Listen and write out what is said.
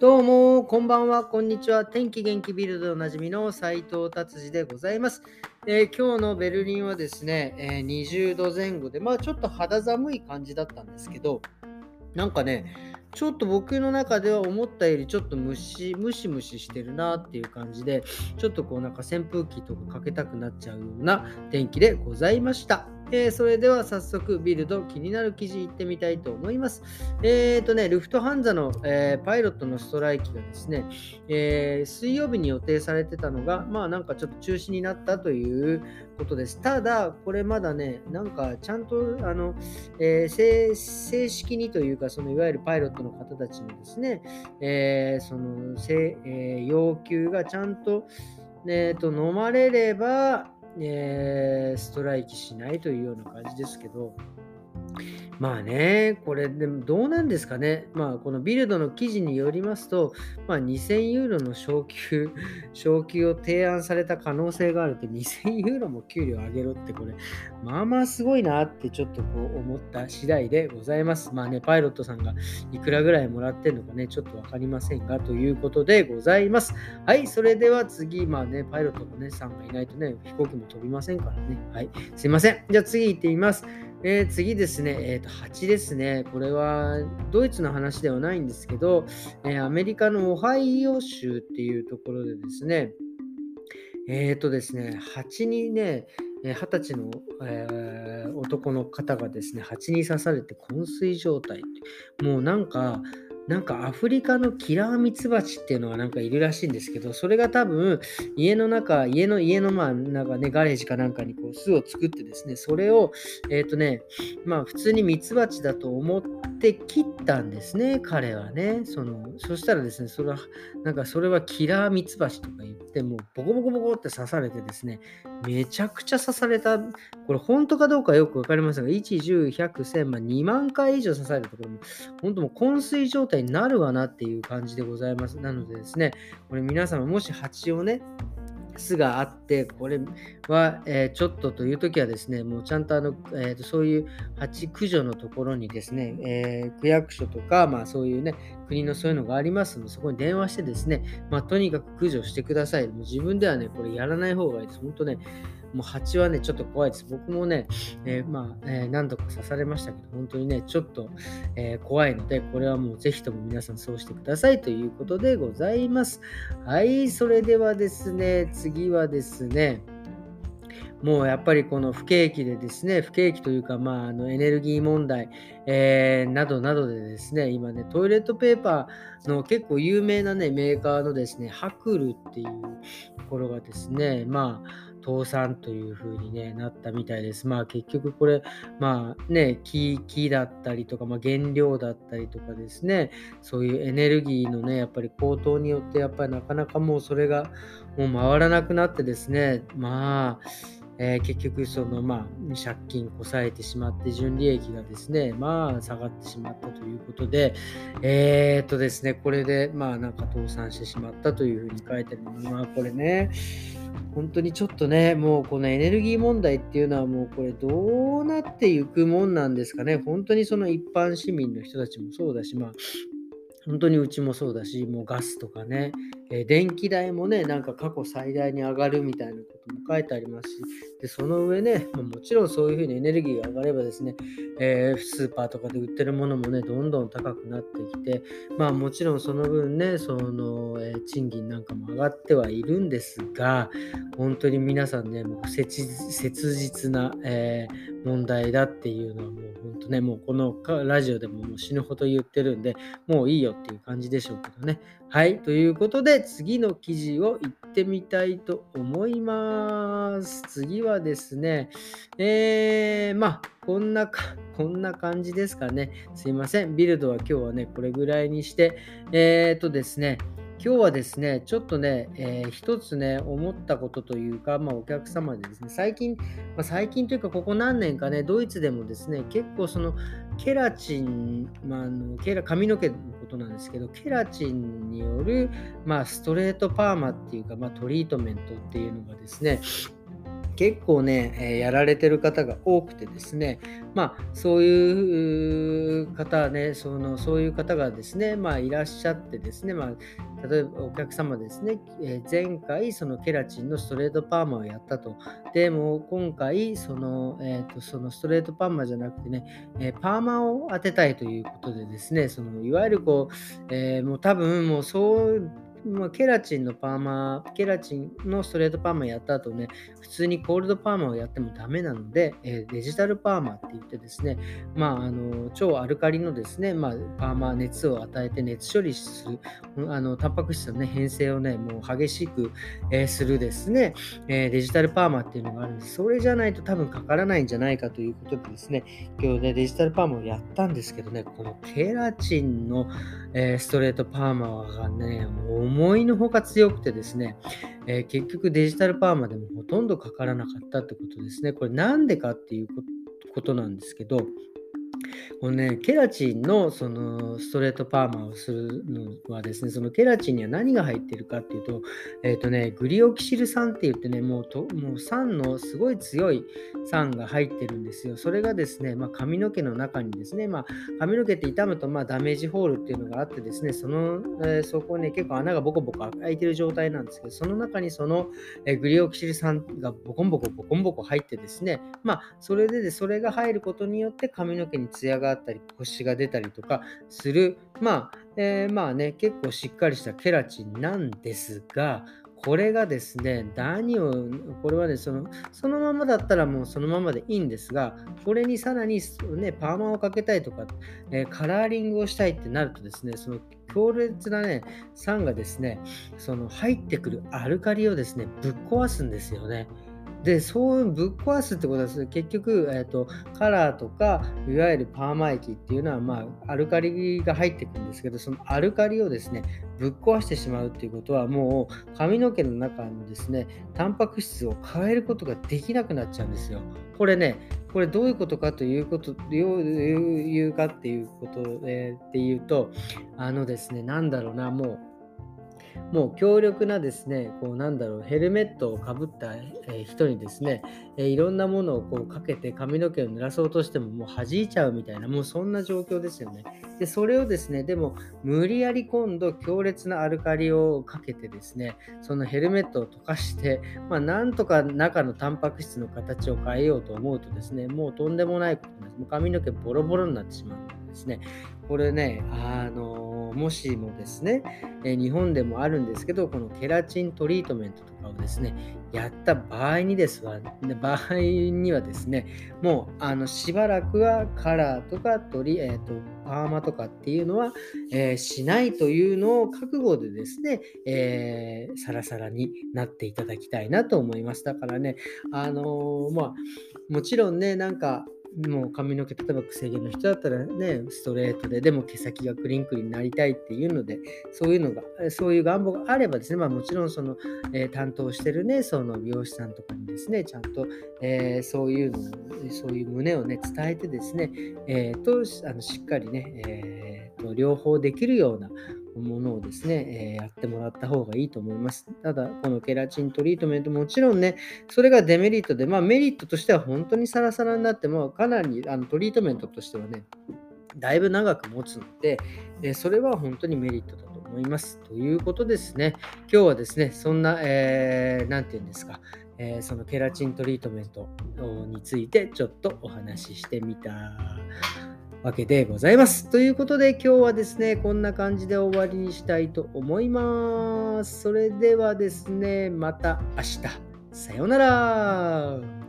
どうも、こんばんは、こんにちは。天気元気ビルドおなじみの斉藤達治でございます、えー、今日のベルリンはですね、えー、20度前後で、まあちょっと肌寒い感じだったんですけど、なんかね、ちょっと僕の中では思ったよりちょっとムシムシムシしてるなっていう感じで、ちょっとこうなんか扇風機とかかけたくなっちゃうような天気でございました。えー、それでは早速ビルド気になる記事いってみたいと思います。えっ、ー、とね、ルフトハンザの、えー、パイロットのストライキがですね、え水曜日に予定されてたのが、まあなんかちょっと中止になったということです。ただ、これまだね、なんかちゃんとあの、え正式にというか、そのいわゆるパイロットの方たちのですね、えその、え要求がちゃんと、えーと飲まれれば、えー、ストライキしないというような感じですけど、まあね、これでもどうなんですかね。まあこのビルドの記事によりますと、まあ、2000ユーロの昇給、昇給を提案された可能性があるって2000ユーロも給料上げろってこれ、まあまあすごいなってちょっとこう思った次第でございます。まあね、パイロットさんがいくらぐらいもらってんのかね、ちょっとわかりませんが、ということでございます。はい、それでは次、まあね、パイロットのね、さんがいないとね、飛行機も飛びませんからね。はい、すいません。じゃあ次行ってみます。えー、次ですね、えーと、8ですね。これはドイツの話ではないんですけど、えー、アメリカのオハイオ州っていうところでですね、えっ、ー、とですね、蜂にね、二十歳の、えー、男の方がですね、蜂に刺されて昏睡状態。もうなんか、なんかアフリカのキラーミツバチっていうのがなんかいるらしいんですけど、それが多分家の中、家の家のまあなんかね、ガレージかなんかにこう巣を作ってですね、それを、えっ、ー、とね、まあ普通にミツバチだと思って切ったんですね、彼はね。その、そしたらですね、それは、なんかそれはキラーミツバチとか言って、もうボコボコボコって刺されてですね、めちゃくちゃ刺された、これ本当かどうかよくわかりませんが、1、10、100、1000、2万回以上刺されたところも、本当もう昏睡状態になるわなっていう感じでございます。なのでですね、これ皆様もし蜂をね、巣があって、これは、えー、ちょっとという時はですね、もうちゃんとあの、えーと、そういう蜂駆除のところにですね、えー、区役所とか、まあそういうね、国のそういうのがありますので、そこに電話してですね、まあとにかく駆除してください。もう自分ではね、これやらない方がいいです。本当ね、もう蜂はね、ちょっと怖いです。僕もね、えー、まあ、えー、何度か刺されましたけど、本当にね、ちょっと、えー、怖いので、これはもうぜひとも皆さんそうしてくださいということでございます。はい、それではですね、次はですね、もうやっぱりこの不景気でですね、不景気というか、まあ、あのエネルギー問題、えー、などなどでですね、今ね、トイレットペーパーの結構有名なね、メーカーのですね、ハクルっていうところがですね、まあ、倒産という風に、ね、なったみたいです。まあ結局これ、まあね、木木だったりとか、まあ、原料だったりとかですね、そういうエネルギーのね、やっぱり高騰によって、やっぱりなかなかもうそれがもう回らなくなってですね、まあ、えー、結局そのまあ借金こさえてしまって純利益がですねまあ下がってしまったということで。えー、っとですねこれでまあなんか倒産してしまったというふうに書いてるのまあこれね。本当にちょっとね、もうこのエネルギー問題っていうのはもうこれどうなっていくもんなんですかね。本当にその一般市民の人たちもそうだし、まあ本当にうちもそうだし、もうガスとかね、え、電気代もね、なんか過去最大に上がるみたいなことも書いてありますし、でその上ね、もちろんそういうふうにエネルギーが上がればですね、えー、スーパーとかで売ってるものもね、どんどん高くなってきて、まあもちろんその分ね、その、えー、賃金なんかも上がってはいるんですが、本当に皆さんね、もう切実な、え問題だっていうのはもう本当ね、もうこのラジオでももう死ぬほど言ってるんで、もういいよっていう感じでしょうけどね。はい。ということで、次の記事を行ってみたいと思います。次はですね、えー、まあ、こんなか、こんな感じですかね。すいません。ビルドは今日はね、これぐらいにして、えー、とですね、今日はですね、ちょっとね、えー、一つね、思ったことというか、まあ、お客様でですね、最近、まあ、最近というか、ここ何年かね、ドイツでもですね、結構その、ケラチン、まあ、あのケラ髪の毛のことなんですけど、ケラチンによる、まあ、ストレートパーマっていうか、まあ、トリートメントっていうのがですね、結構ね、え、やられてる方が多くてですね、まあ、そういう方ね、そのそういう方がですね、まあ、いらっしゃってですね、まあ、例えばお客様ですね、え、前回そのケラチンのストレートパーマをやったと。でも今回その、えーと、そのストレートパーマじゃなくてね、え、パーマを当てたいということでですね、そのいわゆるこう、えー、もう多分もうそうまあ、ケラチンのパーマ、ケラチンのストレートパーマやった後ね、普通にコールドパーマをやってもダメなので、えー、デジタルパーマって言ってですね、まあ、あの超アルカリのですね、まあ、パーマ、熱を与えて熱処理する、あのタンパク質の、ね、変性をね、もう激しく、えー、するですね、えー、デジタルパーマっていうのがあるんです。それじゃないと多分かからないんじゃないかということでですね、今日ね、デジタルパーマをやったんですけどね、このケラチンの、えストレートパーマがね、思いのほか強くてですね、えー、結局デジタルパーマでもほとんどかからなかったってことですね。これなんでかっていうことなんですけど、このね、ケラチンのそのストレートパーマをするのはですね、そのケラチンには何が入ってるかっていうと、えっ、ー、とね、グリオキシル酸って言ってね、もうともう酸のすごい強い酸が入ってるんですよ。それがですね、まあ、髪の毛の中にですね、まあ、髪の毛って傷むとまダメージホールっていうのがあってですね、その、えー、そこね、結構穴がボコボコ開いてる状態なんですけど、その中にその、えー、グリオキシル酸がボコンボコボコンボコ入ってですね、まあ、それで、でそれが入ることによって髪の毛にツヤがあったり、星が出たりとかする、まあ、えー、まあね、結構しっかりしたケラチンなんですが、これがですね、何を、これはね、そのそのままだったらもうそのままでいいんですが、これにさらに、ね、パーマをかけたいとか、えー、カラーリングをしたいってなるとですね、その強烈なね、酸がですね、その入ってくるアルカリをですね、ぶっ壊すんですよね。で、そういうぶっ壊すってことは、結局、えーと、カラーとか、いわゆるパーマ液っていうのは、まあ、アルカリが入ってくるんですけど、そのアルカリをですね、ぶっ壊してしまうっていうことは、もう髪の毛の中のですね、タンパク質を変えることができなくなっちゃうんですよ。これね、これどういうことかということ、どういうかっていうこと、えー、っていうと、あのですね、なんだろうな、もう、もう強力なですね、こうなんだろう、ヘルメットをかぶった人にですね、いろんなものをこうかけて髪の毛を濡らそうとしてももう弾いちゃうみたいな、もうそんな状況ですよね。で、それをですね、でも無理やり今度強烈なアルカリをかけてですね、そのヘルメットを溶かして、まあ、なんとか中のタンパク質の形を変えようと思うとですね、もうとんでもないことです。もう髪の毛ボロボロになってしまうんですね。これね、あのもしもですね、え日本でもあるんですけど、このケラチントリートメントとかをですね、やった場合にですわ、場合にはですね、もうあのしばらくはカラーとかトリ、えーと、パーマとかっていうのは、えー、しないというのを覚悟でですね、えー、サラサラになっていただきたいなと思います。だからね、あのー、まあ、もちろんね、なんか、もう髪の毛、例えば癖毛の人だったらね、ストレートで、でも毛先がクリンクリになりたいっていうので、そういうのが、そういう願望があればですね、まあもちろんその、えー、担当してるね、その美容師さんとかにですね、ちゃんと、えー、そういうの、そういう胸をね、伝えてですね、えー、と、あのしっかりね、えー、と両方できるようなものをですね、え、やってもらった方がいいと思います。ただ、このケラチントリートメント、もちろんね、それがデメリットで、まあメリットとしては本当にサラサラになっても、かなりあのトリートメントとしてはね、だいぶ長く持つので、えそれは本当にメリットだと思います。ということですね、今日はですね、そんな、えー、て言うんですか、えー、そのケラチントリートメントについてちょっとお話ししてみたわけでございます。ということで今日はですね、こんな感じで終わりにしたいと思います。それではですね、また明日。さようなら。